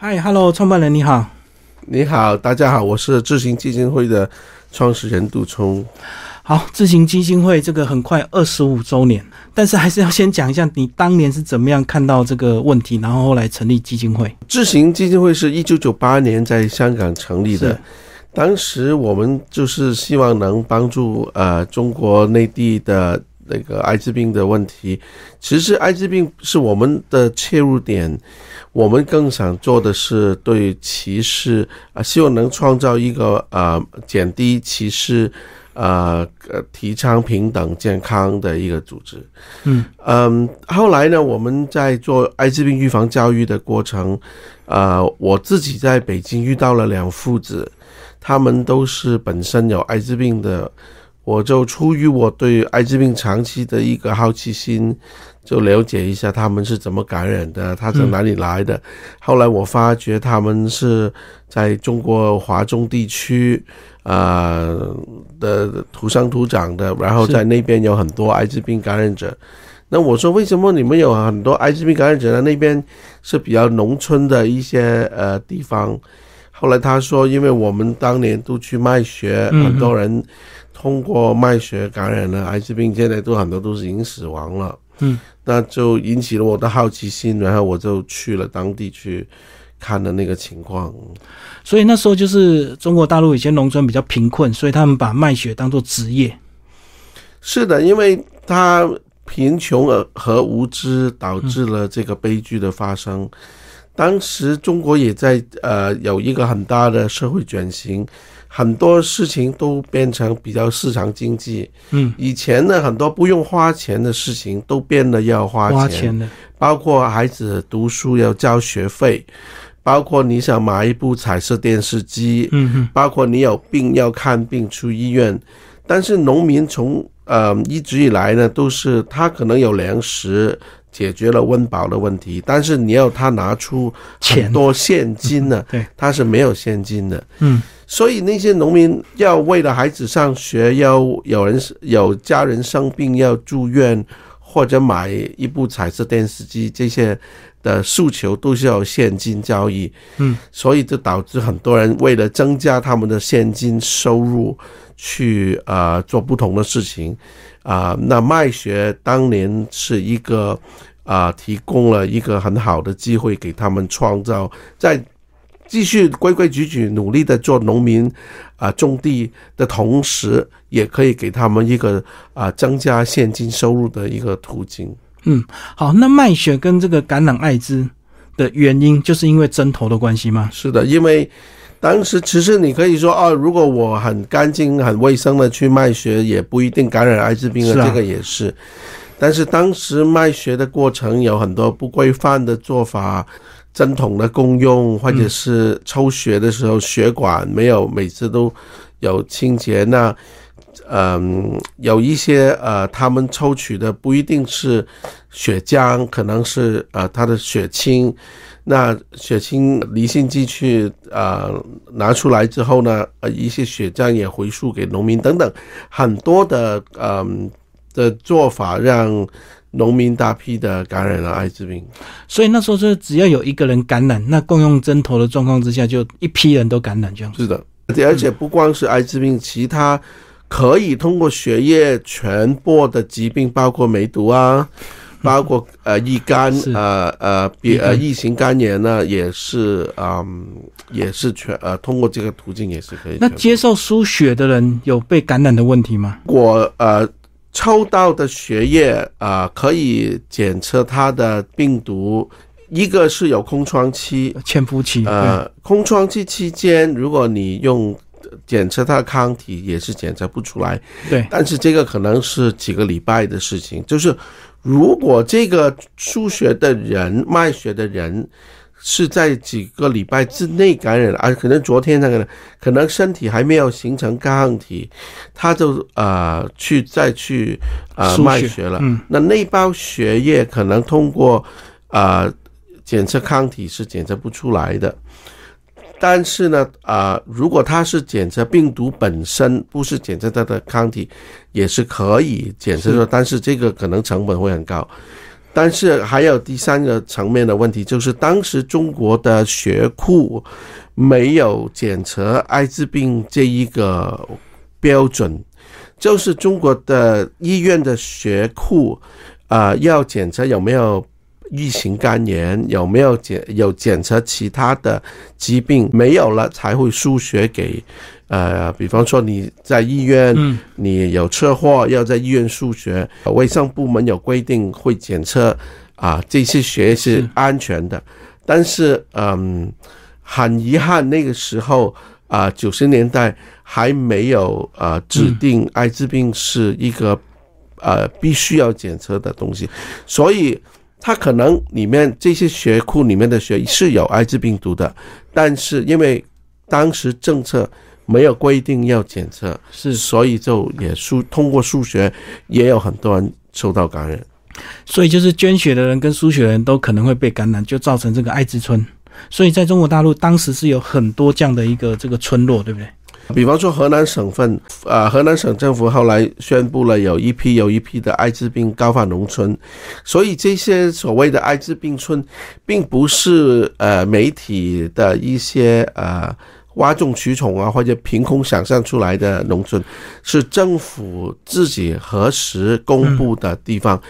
嗨，Hello，创办人你好。你好，大家好，我是智行基金会的创始人杜聪。好，智行基金会这个很快二十五周年，但是还是要先讲一下你当年是怎么样看到这个问题，然后后来成立基金会。智行基金会是一九九八年在香港成立的，当时我们就是希望能帮助呃中国内地的。那个艾滋病的问题，其实艾滋病是我们的切入点，我们更想做的是对歧视啊，希望能创造一个呃减低歧视，呃提倡平等健康的一个组织。嗯嗯，后来呢，我们在做艾滋病预防教育的过程，呃，我自己在北京遇到了两父子，他们都是本身有艾滋病的。我就出于我对艾滋病长期的一个好奇心，就了解一下他们是怎么感染的，他从哪里来的。后来我发觉他们是在中国华中地区，呃的土生土长的，然后在那边有很多艾滋病感染者。那我说为什么你们有很多艾滋病感染者呢？那边是比较农村的一些呃地方。后来他说，因为我们当年都去卖血，很多人。通过卖血感染了艾滋病，现在都很多都是已经死亡了。嗯，那就引起了我的好奇心，然后我就去了当地去看了那个情况。所以那时候就是中国大陆以前农村比较贫困，所以他们把卖血当做职业。是的，因为他贫穷而和无知导致了这个悲剧的发生。当时中国也在呃有一个很大的社会转型。很多事情都变成比较市场经济。嗯，以前呢，很多不用花钱的事情都变得要花钱。花钱的，包括孩子读书要交学费，包括你想买一部彩色电视机，嗯哼，包括你有病要看病出医院。但是农民从呃一直以来呢，都是他可能有粮食解决了温饱的问题，但是你要他拿出很多现金呢，对，他是没有现金的。嗯。所以那些农民要为了孩子上学，要有人有家人生病要住院，或者买一部彩色电视机，这些的诉求都是要现金交易。嗯，所以就导致很多人为了增加他们的现金收入，去啊做不同的事情。啊，那卖学当年是一个啊提供了一个很好的机会给他们创造在。继续规规矩矩努力的做农民，啊，种地的同时，也可以给他们一个啊增加现金收入的一个途径。嗯，好，那卖血跟这个感染艾滋的原因，就是因为针头的关系吗？是的，因为当时其实你可以说，啊，如果我很干净、很卫生的去卖血，也不一定感染艾滋病啊，这个也是。但是当时卖血的过程有很多不规范的做法。针筒的功用，或者是抽血的时候血管没有每次都有清洁，那嗯，有一些呃，他们抽取的不一定是血浆，可能是呃他的血清，那血清离心机去呃拿出来之后呢，呃一些血浆也回输给农民等等，很多的嗯的做法让。农民大批的感染了艾滋病，所以那时候是只要有一个人感染，那共用针头的状况之下，就一批人都感染这样。是的，而且不光是艾滋病，其他可以通过血液传播的疾病，包括梅毒啊，包括呃乙肝，呃呃比呃乙型肝炎呢，也是嗯也是全呃通过这个途径也是可以。那接受输血的人有被感染的问题吗？我呃。抽到的血液啊，可以检测它的病毒。一个是有空窗期、潜伏期。呃，空窗期期间，如果你用检测它的抗体，也是检测不出来。对，但是这个可能是几个礼拜的事情。就是如果这个输血的人、卖血的人。是在几个礼拜之内感染啊？可能昨天那个呢，可能身体还没有形成抗体，他就呃去再去呃卖血了。那那包血液可能通过啊检测抗体是检测不出来的，但是呢啊，如果他是检测病毒本身，不是检测它的抗体，也是可以检测的。但是这个可能成本会很高。但是还有第三个层面的问题，就是当时中国的血库没有检测艾滋病这一个标准，就是中国的医院的血库啊、要检测有没有乙型肝炎，有没有检有检测其他的疾病，没有了才会输血给。呃，比方说你在医院，嗯你有车祸要在医院输血，卫生部门有规定会检测啊，这些血是是安全的。但是，嗯，很遗憾，那个时候啊，九十年代还没有呃指定艾滋病是一个呃必须要检测的东西，所以它可能里面这些血库里面的血是有艾滋病毒的，但是因为当时政策没有规定要检测，是，所以就也输通过输血，也有很多人受到感染。所以就是捐血的人跟输血的人都可能会被感染，就造成这个艾滋村。所以在中国大陆当时是有很多这样的一个这个村落，对不对？比方说河南省份，呃，河南省政府后来宣布了有一批有一批的艾滋病高发农村，所以这些所谓的艾滋病村，并不是呃媒体的一些呃哗众取宠啊或者凭空想象出来的农村，是政府自己核实公布的地方。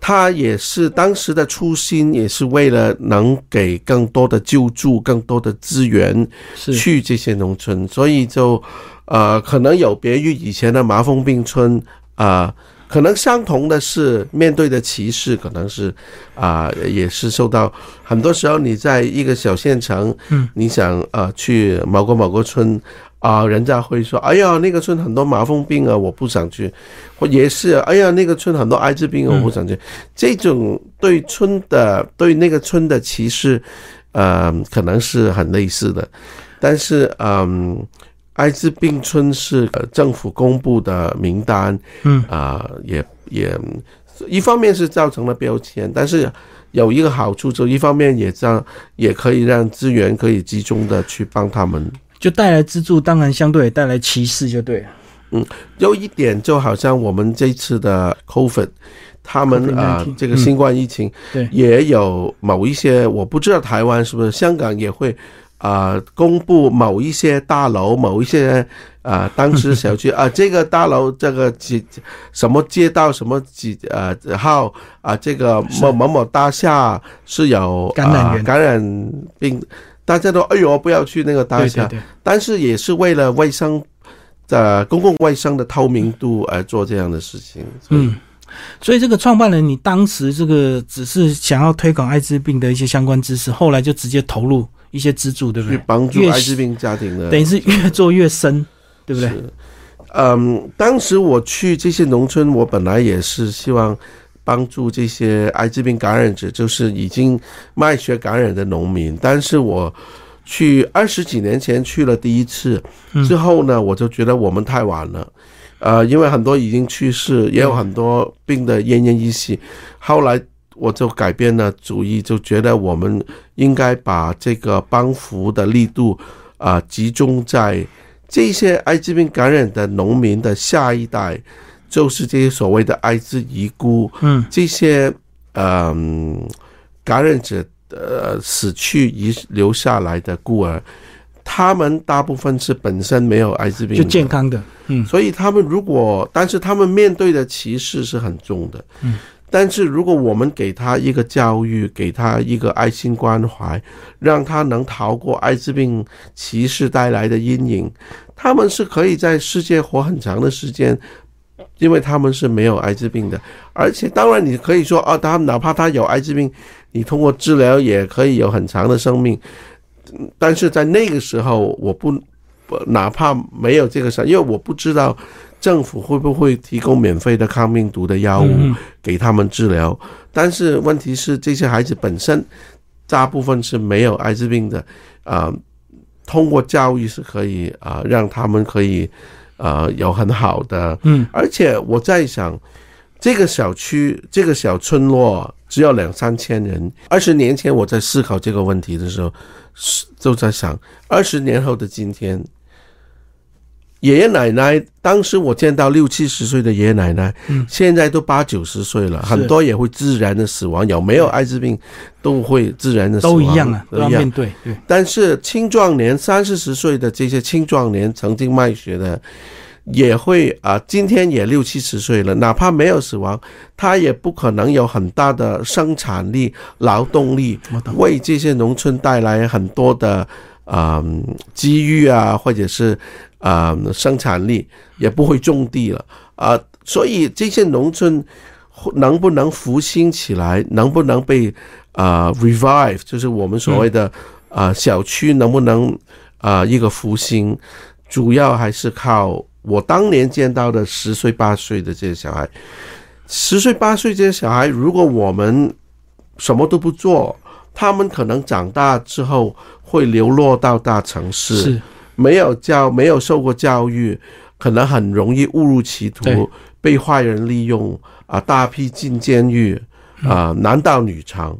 它也是当时的初心，也是为了能给更多的救助、更多的资源，是去这些农村，所以就呃，可能有别于以前的麻风病村啊、可能相同的是面对的歧视，可能是啊、也是受到很多时候你在一个小县城，嗯，你想呃去某个某个村。啊，人家会说：“哎呀，那个村很多麻风病啊，我不想去。”或也是，哎呀，那个村很多艾滋病啊，我不想去。这种对村的对那个村的歧视，呃，可能是很类似的，但是嗯，艾滋病村是呃政府公布的名单，嗯啊、也也一方面是造成了标签，但是有一个好处，就一方面也让也可以让资源可以集中的去帮他们。就带来资助，当然相对也带来歧视，就对了。嗯有一点就好像我们这次的 COVID，他们 COVID-19 啊、这个新冠疫情，对。也有某一些我不知道台湾是不是，香港也会啊、公布某一些大楼、某一些啊、当时小区 啊，这个大楼这个几什么街道什么几呃号啊，这个某某某大厦是有感染感染病，大家都哎呦不要去那个大厦，对对对，但是也是为了卫生的公共卫生的透明度而做这样的事情。嗯。所以这个创办人，你当时这个只是想要推广艾滋病的一些相关知识，后来就直接投入一些资助，对不对？去帮助艾滋病家庭的，等于是越做越深，对不对？嗯，当时我去这些农村，我本来也是希望帮助这些艾滋病感染者，就是已经卖血感染的农民。但是我去二十几年前去了第一次嗯之后呢，我就觉得我们太晚了。呃，因为很多已经去世，也有很多病的奄奄一息。后来我就改变了主意，就觉得我们应该把这个帮扶的力度啊、集中在这些艾滋病感染的农民的下一代，就是这些所谓的艾滋遗孤，嗯，这些嗯、感染者呃死去遗留下来的孤儿，他们大部分是本身没有艾滋病就，健康的，嗯，所以他们如果，但是他们面对的歧视是很重的。嗯，但是如果我们给他一个教育，给他一个爱心关怀，让他能逃过艾滋病歧视带来的阴影，他们是可以在世界活很长的时间。因为他们是没有艾滋病的，而且当然你可以说啊，他哪怕他有艾滋病，你通过治疗也可以有很长的生命。嗯但是在那个时候，我不不哪怕没有这个事，因为我不知道政府会不会提供免费的抗病毒的药物嗯给他们治疗。但是问题是，这些孩子本身大部分是没有艾滋病的，啊、通过教育是可以啊、让他们可以呃有很好的嗯，而且我在想，这个小区、这个小村落只有两三千人。二十年前我在思考这个问题的时候，是就在想，二十年后的今天，爷爷奶奶，当时我见到六七十岁的爷爷奶奶，嗯。现在都八九十岁了，很多也会自然的死亡，有没有艾滋病都会自然的死亡，都一样啊，都都一样。要面。对，对，但是青壮年三四十岁的这些青壮年曾经卖血的，也会啊、今天也六七十岁了，哪怕没有死亡，他也不可能有很大的生产力、劳动力，为这些农村带来很多的啊、机遇啊，或者是啊、生产力，也不会种地了。啊、所以这些农村能不能复兴起来，能不能被啊、revive，就是我们所谓的啊、小区能不能啊、一个复兴，主要还是靠我当年见到的十岁八岁的这些小孩。十岁八岁这些小孩，如果我们什么都不做，他们可能长大之后会流落到大城市，是，没有教，没有受过教育，可能很容易误入歧途，被坏人利用啊，大批进监狱啊，男盗女娼。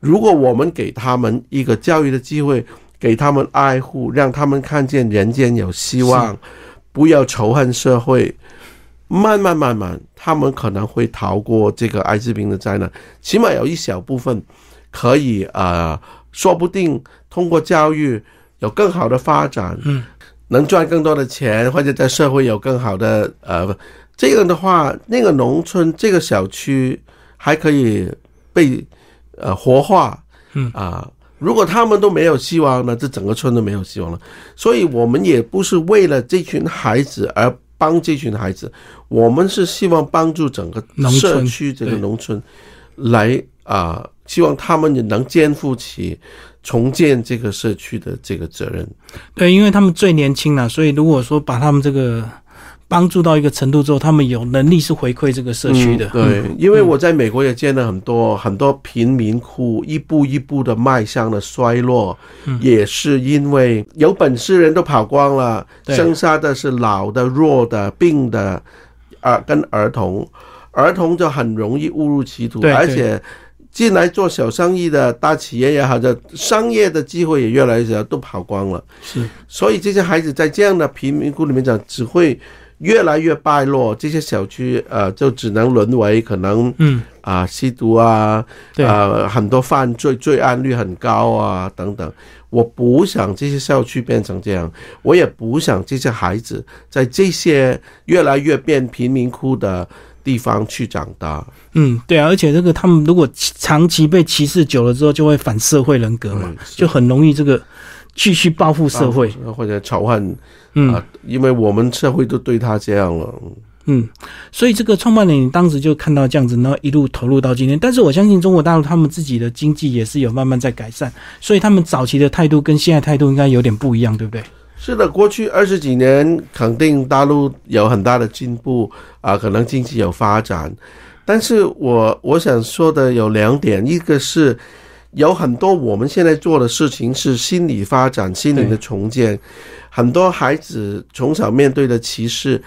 如果我们给他们一个教育的机会，给他们爱护，让他们看见人间有希望，不要仇恨社会，慢慢慢慢，他们可能会逃过这个艾滋病的灾难。起码有一小部分可以呃，说不定通过教育有更好的发展，嗯，能赚更多的钱，或者在社会有更好的呃，这样的话，那个农村这个小区还可以被呃活化，嗯啊。如果他们都没有希望呢，这整个村都没有希望了。所以我们也不是为了这群孩子而帮这群孩子，我们是希望帮助整个社区这个农村来啊、希望他们也能肩负起重建这个社区的这个责任。对，因为他们最年轻了，所以如果说把他们这个帮助到一个程度之后，他们有能力是回馈这个社区的。嗯对，因为我在美国也见了很多很多贫民窟一步一步的迈向了衰落，嗯也是因为有本事人都跑光了，对剩下的是老的、弱的、病的，啊、跟儿童，儿童就很容易误入歧途，而且。进来做小生意的大企业也好，的商业的机会也越来越少，都跑光了。是所以这些孩子在这样的贫民窟里面讲，只会越来越败落。这些小区呃，就只能沦为可能嗯，啊、吸毒啊，对，呃很多犯罪罪案率很高啊等等。我不想这些校区变成这样，我也不想这些孩子在这些越来越变贫民窟的地方去长大。嗯，对啊，而且这个他们如果长期被歧视久了之后，就会反社会人格嘛，嗯就很容易这个继续报复社会。或者仇恨嗯啊，因为我们社会都对他这样了。嗯，所以这个创办人，你当时就看到这样子，然后一路投入到今天。但是我相信中国大陆他们自己的经济也是有慢慢在改善，所以他们早期的态度跟现在态度应该有点不一样，对不对？是的，过去二十几年肯定大陆有很大的进步啊、可能经济有发展，但是我我想说的有两点，一个是有很多我们现在做的事情是心理发展、心灵的重建，很多孩子从小面对的歧视，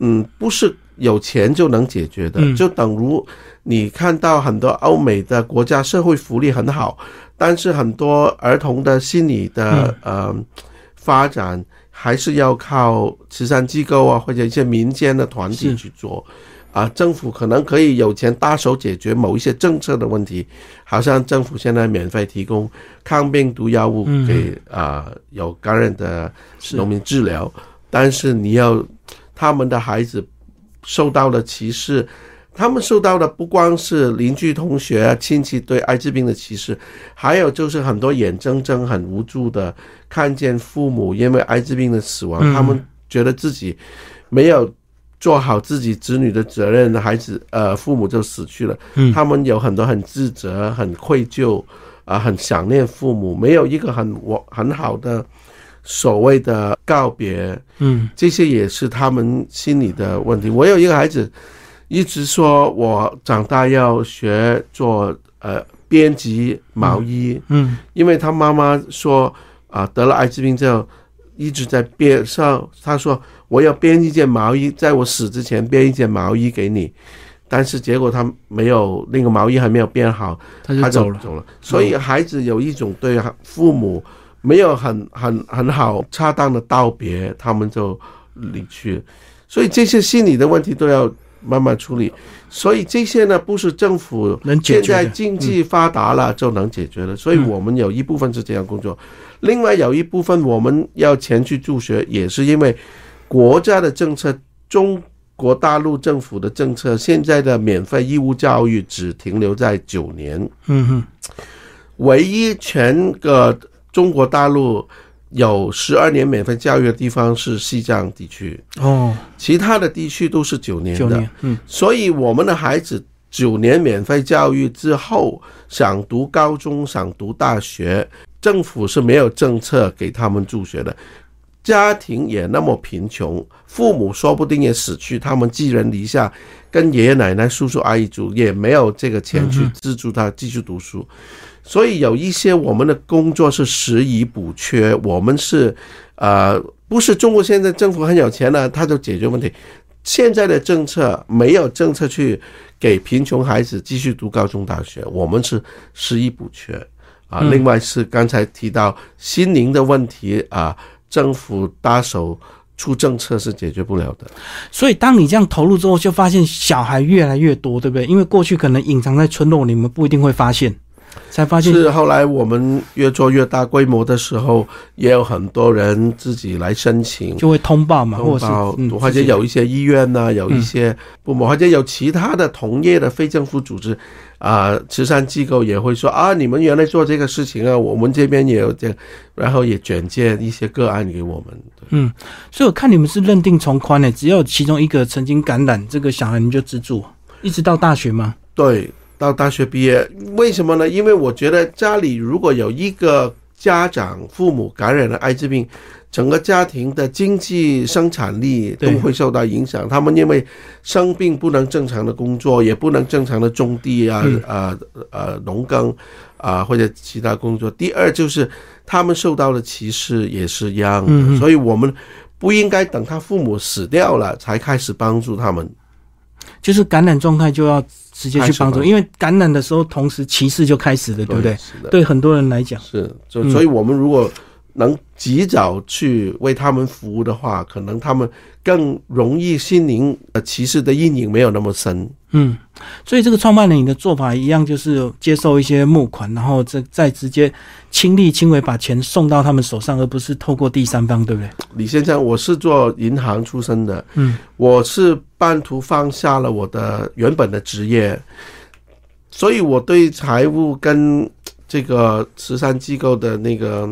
嗯，不是有钱就能解决的，嗯。就等如你看到很多欧美的国家社会福利很好，但是很多儿童的心理的、呃发展还是要靠慈善机构啊或者一些民间的团体去做。啊，政府可能可以有钱搭手解决某一些政策的问题，好像政府现在免费提供抗病毒药物嗯。给啊、有感染的农民治疗，但是你要他们的孩子受到了歧视，他们受到的不光是邻居、同学、啊、亲戚对艾滋病的歧视，还有就是很多眼睁睁、很无助的看见父母因为艾滋病的死亡，嗯。他们觉得自己没有做好自己子女的责任，孩子呃父母就死去了，嗯。他们有很多很自责、很愧疚啊、很想念父母，没有一个很我很好的所谓的告别，嗯。这些也是他们心里的问题。我有一个孩子，一直说我长大要学做呃编辑毛衣，嗯因为他妈妈说啊得了艾滋病之后，一直在编上，他说我要编一件毛衣，在我死之前编一件毛衣给你。但是结果他没有那个毛衣还没有编好，他他就走了。走了。所以孩子有一种对父母没有很很很好恰当的道别，他们就离去，所以这些心理的问题都要慢慢处理。所以这些呢，不是政府能解现。在经济发达了就能解决的。所以我们有一部分是这样工作，另外有一部分我们要前去助学，也是因为国家的政策，中国大陆政府的政策，现在的免费义务教育只停留在九年。嗯哼，唯一全个中国大陆有十二年免费教育的地方是西藏地区，哦，其他的地区都是九年的。嗯，所以我们的孩子九年免费教育之后，想读高中、想读大学，政府是没有政策给他们助学的。家庭也那么贫穷，父母说不定也死去，他们寄人篱下，跟爷爷奶奶、叔叔阿姨住，也没有这个钱去资助他继续读书。所以有一些我们的工作是拾遗补缺，我们是呃，不是中国现在政府很有钱了，他就解决问题。现在的政策没有政策去给贫穷孩子继续读高中大学，我们是拾遗补缺啊。另外是刚才提到心灵的问题啊，政府搭手出政策是解决不了的。所以当你这样投入之后，就发现小孩越来越多，对不对？因为过去可能隐藏在村落，你们不一定会发现，才发现是后来我们越做越大规模的时候，也有很多人自己来申请。就会通报嘛，或者是嗯，或者有一些医院呢、有一些部门，或者有其他的同业的非政府组织啊、慈善机构也会说啊，你们原来做这个事情啊，我们这边也有这样，然后也转借一些个案给我们。嗯所以我看你们是认定从宽的，只要有其中一个曾经感染这个小孩，你们就资助，一直到大学吗？对，到大学毕业，为什么呢？因为我觉得家里如果有一个家长、父母感染了艾滋病，整个家庭的经济生产力都会受到影响。他们因为生病不能正常的工作，也不能正常的种地啊、嗯呃呃农耕啊、或者其他工作。第二就是他们受到的歧视也是一样的，所以我们不应该等他父母死掉了才开始帮助他们。就是感染状态就要直接去帮助，因为感染的时候同时歧视就开始了，对不对？对很多人来讲，是，所以我们如果能及早去为他们服务的话，可能他们更容易心灵呃歧视的阴影没有那么深。嗯，所以这个创办人你的做法一样，就是接受一些募款，然后再再直接亲力亲为把钱送到他们手上，而不是透过第三方，对不对？李先生，我是做银行出身的，嗯，我是半途放下了我的原本的职业，所以我对财务跟这个慈善机构的那个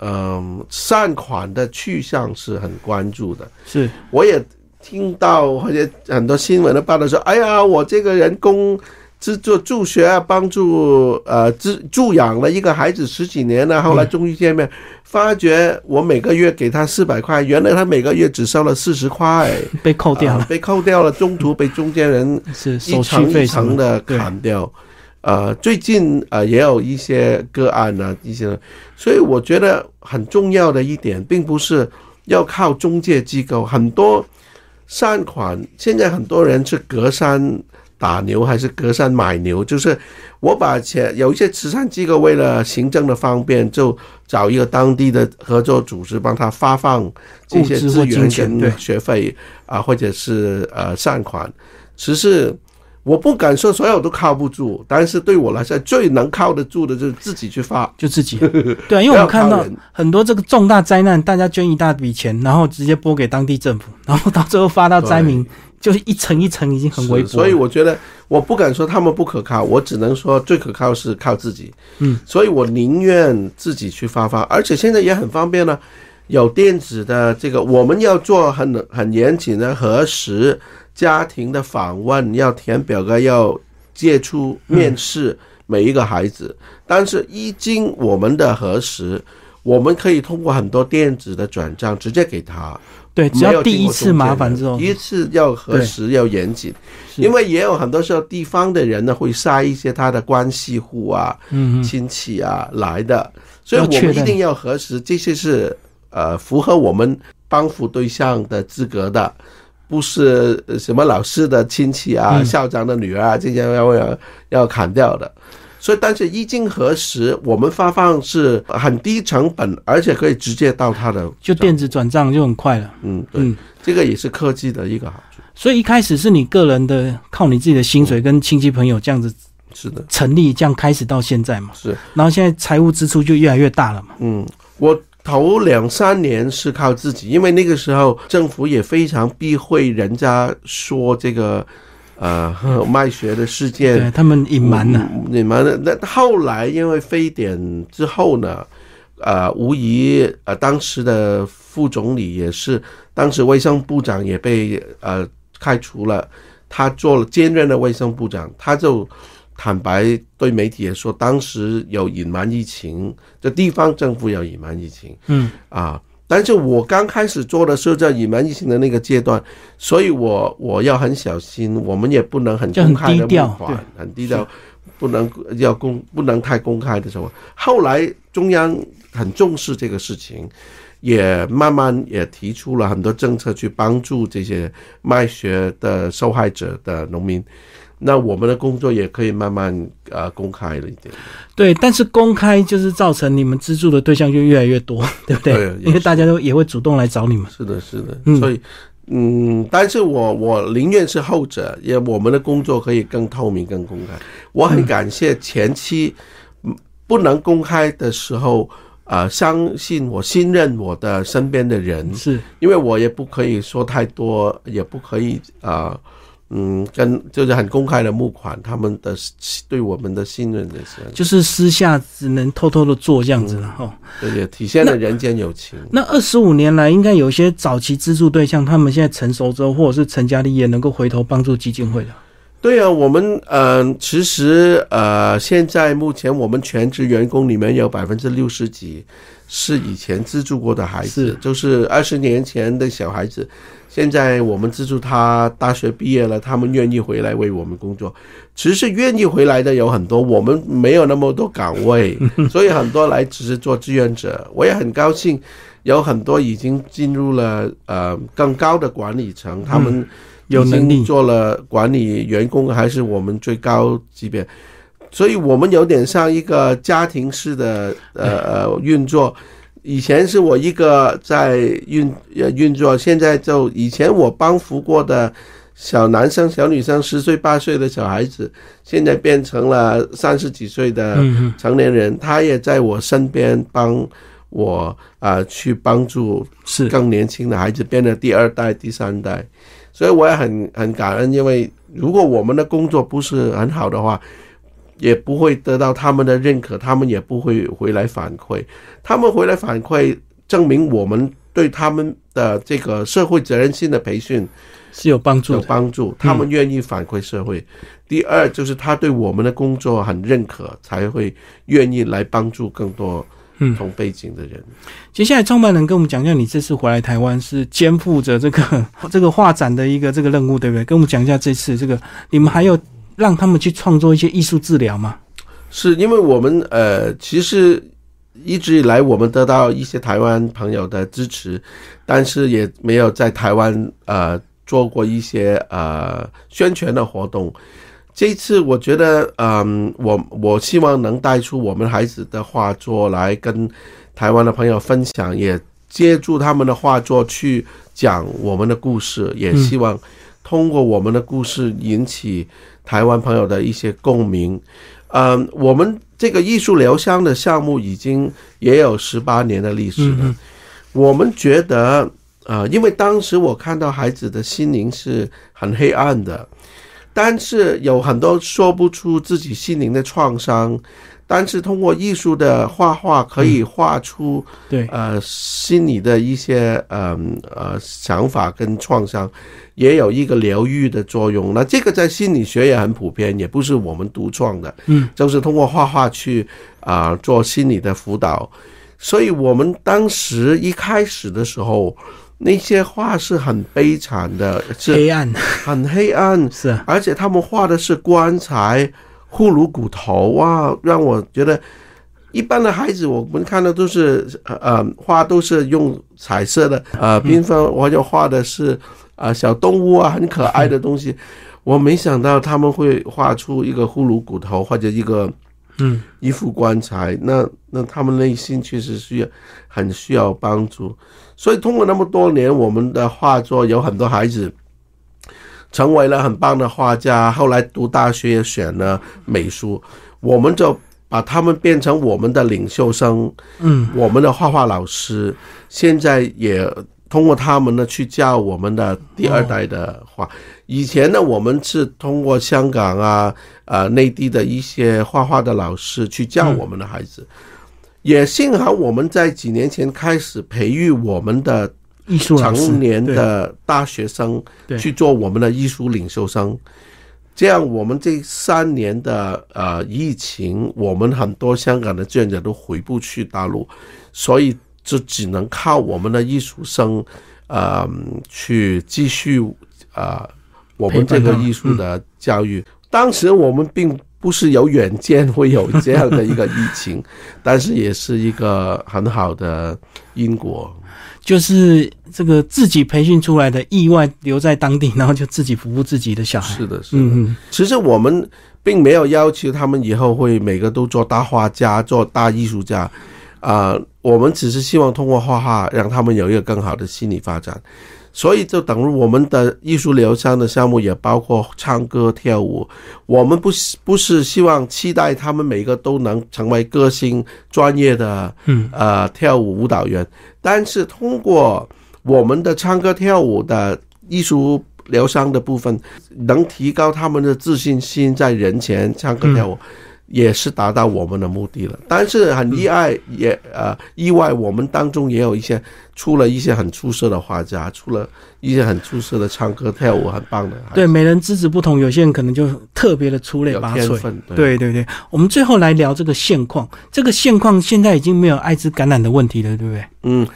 嗯、善款的去向是很关注的。是，我也听到或者很多新闻的报道说，哎呀，我这个人工资助助学啊，帮助呃助助养了一个孩子十几年了，后来终于见面，发觉我每个月给他四百块，原来他每个月只收了四十块，被扣掉了，啊 被扣掉了，中途被中间人一 是手续层一层的砍掉。呃，最近呃也有一些个案呢、一些，所以我觉得很重要的一点，并不是要靠中介机构，很多善款现在很多人是隔山打牛还是隔山买牛，就是我把钱有一些慈善机构为了行政的方便，就找一个当地的合作组织帮他发放这些资源跟学费啊，或者是呃善款，只是。我不敢说所有都靠不住，但是对我来说最能靠得住的就是自己去发。就自己。对啊，因为我们看到很多这个重大灾难，大家捐一大笔钱，然后直接拨给当地政府，然后到最后发到灾民，就是一层一层已经很微薄了。是所以我觉得我不敢说他们不可靠，我只能说最可靠是靠自己。嗯，所以我宁愿自己去发发，而且现在也很方便了，有电子的这个，我们要做很很严谨的核实家庭的访问，要填表格，要接触面试每一个孩子。但是，一经我们的核实，我们可以通过很多电子的转账直接给他。对，只要第一次麻烦之后，一次要核实要严谨，因为也有很多时候地方的人呢会塞一些他的关系户啊、亲戚啊来的，所以我们一定要核实这些是呃符合我们帮扶对象的资格的。不是呃什么老师的亲戚啊、嗯校长的女儿啊，这些要要要砍掉的。所以但是一经核实，我们发放是很低成本，而且可以直接到他的就电子转账就很快了。嗯，对，嗯，这个也是科技的一个好处。所以一开始是你个人的靠你自己的薪水跟亲戚朋友这样子是的，成立，这样开始到现在嘛。是，然后现在财务支出就越来越大了嘛。嗯，我头两三年是靠自己，因为那个时候政府也非常避讳人家说这个呃 卖血的事件，对他们隐瞒了，嗯隐瞒了。那后来因为非典之后呢，呃，无疑呃当时的副总理也是，当时卫生部长也被呃开除了，他做了兼任的卫生部长，他就坦白对媒体也说，当时有隐瞒疫情，这地方政府有隐瞒疫情嗯，啊。但是我刚开始做的时候，在隐瞒疫情的那个阶段，所以我我要很小心，我们也不能很公开的低调募款，很低调，不能要公不能太公开的时候。后来中央很重视这个事情，也慢慢也提出了很多政策去帮助这些卖血的受害者的农民。那我们的工作也可以慢慢呃公开了一点。对。但是公开就是造成你们资助的对象就越来越多，对不对？因为大家都也会主动来找你们。是的，是的，嗯所以。嗯，但是我我宁愿是后者，因为我们的工作可以更透明、更公开。我很感谢前期嗯不能公开的时候，啊，相信我、信任我的身边的人，是，因为我也不可以说太多，也不可以啊、嗯，跟就是很公开的募款，他们的对我们的信任的是，就是私下只能偷偷的做这样子了哈。对也体现了人间有情。那二十五年来，应该有一些早期资助对象，他们现在成熟之后，或者是成家立业，能够回头帮助基金会的。对啊，我们呃，其实呃，现在目前我们全职员工里面有百分之六十几是以前资助过的孩子是，就是二十年前的小孩子。现在我们资助他大学毕业了，他们愿意回来为我们工作。其实愿意回来的有很多，我们没有那么多岗位，所以很多来只是做志愿者。我也很高兴，有很多已经进入了呃更高的管理层，他们嗯有能力做了管理员工，还是我们最高级别，所以我们有点像一个家庭式的呃呃运作。以前是我一个在运呃运作，现在就以前我帮扶过的小男生、小女生，十岁八岁的小孩子，现在变成了三十几岁的成年人，他也在我身边帮我啊、呃去帮助是。更年轻的孩子，变成第二代、第三代，所以我也很很感恩，因为如果我们的工作不是很好的话，也不会得到他们的认可，他们也不会回来反馈，他们回来反馈，证明我们对他们的这个社会责任心的培训是有帮助有的。帮助，他们愿意反馈社会。第二就是他对我们的工作很认可，才会愿意来帮助更多同背景的人。接下来，创办人跟我们讲讲，你这次回来台湾是肩负着这个 这个画展的一个这个任务，对不对？跟我们讲一下这次这个，你们还有让他们去创作一些艺术治疗吗？是因为我们呃，其实一直以来我们得到一些台湾朋友的支持，但是也没有在台湾呃做过一些呃宣传的活动。这次我觉得，嗯，我我希望能带出我们孩子的画作来跟台湾的朋友分享，也借助他们的画作去讲我们的故事，也希望通过我们的故事引起台湾朋友的一些共鸣。嗯，我们这个艺术疗伤的项目已经也有十八年的历史了。嗯我们觉得，呃，因为当时我看到孩子的心灵是很黑暗的，但是有很多说不出自己心灵的创伤，但是通过艺术的画画可以画出对，呃心里的一些嗯呃想法跟创伤，也有一个疗愈的作用。那这个在心理学也很普遍，也不是我们独创的，嗯，就是通过画画去啊、做心理的辅导。所以我们当时一开始的时候，那些画是很悲惨的，是黑暗。很黑暗，是啊，而且他们画的是棺材、骷髅骨头啊，让我觉得一般的孩子，我们看的都是呃呃画都是用彩色的呃缤纷，或者画的是啊、呃小动物啊很可爱的东西。我没想到他们会画出一个骷髅骨头或者一个嗯，一副棺材，那那他们内心确实需要很需要帮助。所以通过那么多年，我们的画作有很多孩子成为了很棒的画家，后来读大学也选了美术，我们就把他们变成我们的领袖生，嗯，我们的画画老师，现在也通过他们呢去教我们的第二代的画。以前呢，我们是通过香港啊、呃内地的一些画画的老师去教我们的孩子。也幸好我们在几年前开始培育我们的成年的大学生对去做我们的艺术领袖生。这样，我们这三年的呃疫情，我们很多香港的志愿者都回不去大陆，所以就只能靠我们的艺术生，呃，去继续啊、呃我们这个艺术的教育。当时我们并不是有远见会有这样的一个疫情，但是也是一个很好的因果。就是这个自己培训出来的意外留在当地，然后就自己服务自己的小孩。是的，是的。嗯嗯，其实我们并没有要求他们以后会每个都做大画家、做大艺术家，啊、我们只是希望通过画画让他们有一个更好的心理发展。所以就等于我们的艺术疗伤的项目也包括唱歌、跳舞。我们不不是希望期待他们每个都能成为歌星、专业的嗯。呃跳舞舞蹈员，但是通过我们的唱歌跳舞的艺术疗伤的部分，能提高他们的自信心，在人前唱歌跳舞，也是达到我们的目的了。但是很意外，也呃意外，我们当中也有一些出了一些很出色的画家，出了一些很出色的唱歌跳舞很棒的，对，每人资质不同，有些人可能就特别的出类拔萃。对对对，我们最后来聊这个现况。这个现况现在已经没有艾滋感染的问题了，对不对？嗯，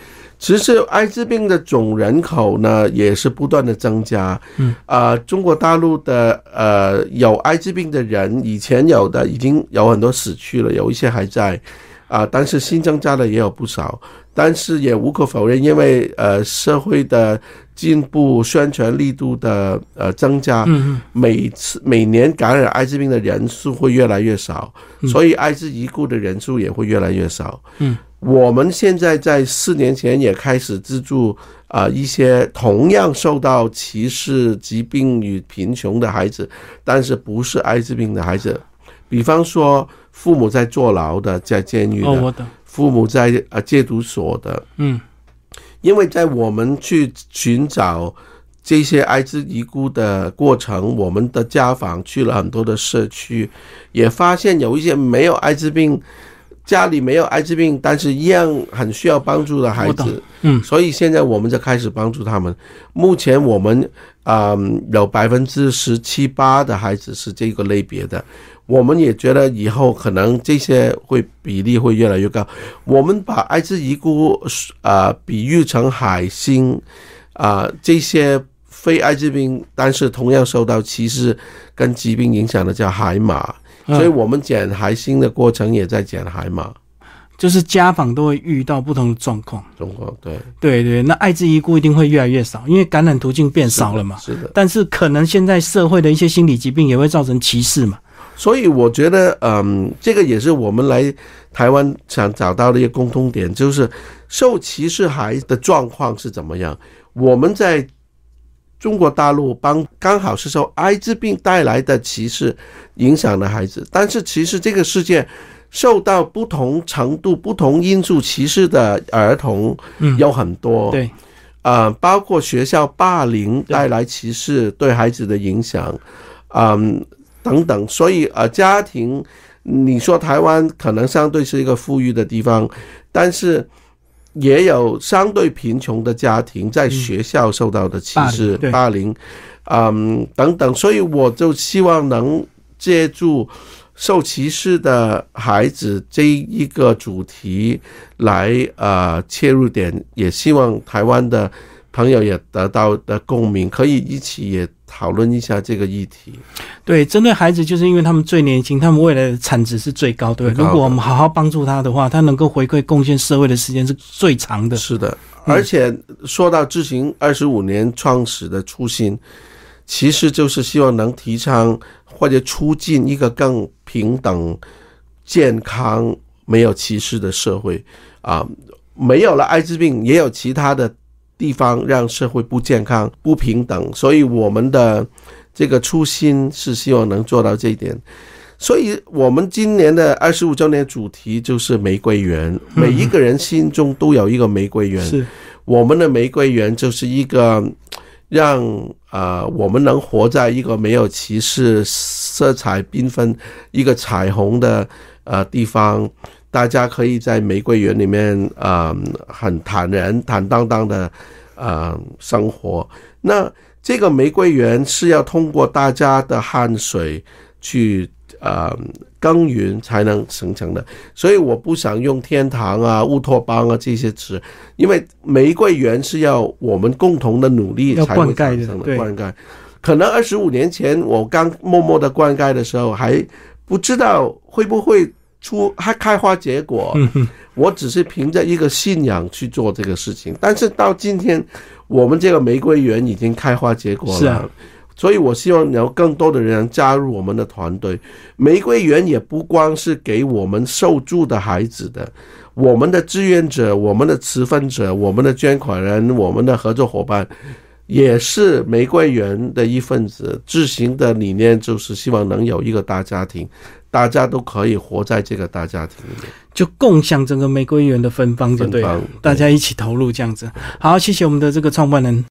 其实艾滋病的总人口呢也是不断的增加。嗯，呃，中国大陆的呃有艾滋病的人，以前有的已经有很多死去了，有一些还在，啊、但是新增加的也有不少。但是也无可否认，因为呃社会的进步、宣传力度的呃增加，每次每年感染艾滋病的人数会越来越少，所以艾滋遗孤的人数也会越来越少。嗯，我们现在在四年前也开始资助啊、一些同样受到歧视、疾病与贫穷的孩子，但是不是艾滋病的孩子，比方说父母在坐牢的，在监狱的，哦，父母在呃戒毒所的，嗯。因为在我们去寻找这些艾滋遗孤的过程，我们的家访去了很多的社区，也发现有一些没有艾滋病，家里没有艾滋病，但是一样很需要帮助的孩子。嗯所以现在我们就开始帮助他们。目前我们嗯有百分之十七八的孩子是这个类别的。我们也觉得以后可能这些会比例会越来越高。我们把艾滋遗孤啊、呃比喻成海星啊、这些非艾滋病但是同样受到歧视跟疾病影响的叫海马，嗯所以我们捡海星的过程也在捡海马。就是家访都会遇到不同的状况。中国对对对，那艾滋遗孤一定会越来越少，因为感染途径变少了嘛。是的。但是可能现在社会的一些心理疾病也会造成歧视嘛。所以我觉得，嗯，这个也是我们来台湾想找到的一个共通点，就是受歧视孩子的状况是怎么样。我们在中国大陆帮刚好是受艾滋病带来的歧视影响的孩子，但是其实这个世界受到不同程度、不同因素歧视的儿童嗯，有很多。对，呃，包括学校霸凌带来歧视对孩子的影响，嗯，等等。所以呃，家庭，你说台湾可能相对是一个富裕的地方，但是也有相对贫穷的家庭在学校受到的歧视、霸凌霸凌，嗯，等等。所以我就希望能借助。受歧视的孩子这一个主题来呃切入点，也希望台湾的朋友也得到的共鸣，可以一起也讨论一下这个议题。对，针对孩子，就是因为他们最年轻，他们未来的产值是最高，对如果我们好好帮助他的话，他能够回馈贡献社会的时间是最长的。是的，嗯而且说到知行二十五年创始的初心，其实就是希望能提倡或者促进一个更平等、健康、没有歧视的社会啊。没有了艾滋病，也有其他的地方让社会不健康、不平等。所以我们的这个初心是希望能做到这一点。所以我们今年的二十五周年主题就是玫瑰园，每一个人心中都有一个玫瑰园。是我们的玫瑰园就是一个让啊、我们能活在一个没有歧视、色彩缤纷、一个彩虹的呃地方，大家可以在玫瑰园里面啊、很坦然、坦荡荡的啊、生活。那这个玫瑰园是要通过大家的汗水去呃耕耘才能形成的，所以我不想用天堂啊、乌托邦啊这些词，因为玫瑰园是要我们共同的努力才会灌溉的产生的灌溉。可能二十五年前我刚默默的灌溉的时候，还不知道会不会出还开花结果。嗯 我只是凭着一个信仰去做这个事情，但是到今天，我们这个玫瑰园已经开花结果了。是啊所以我希望有更多的人加入我们的团队。玫瑰园也不光是给我们受助的孩子的，我们的志愿者、我们的持份者、我们的捐款人、我们的合作伙伴，也是玫瑰园的一份子。执行的理念就是希望能有一个大家庭，大家都可以活在这个大家庭里面。就共享整个玫瑰园的芬芳，就对大家一起投入这样子。好，谢谢我们的这个创办人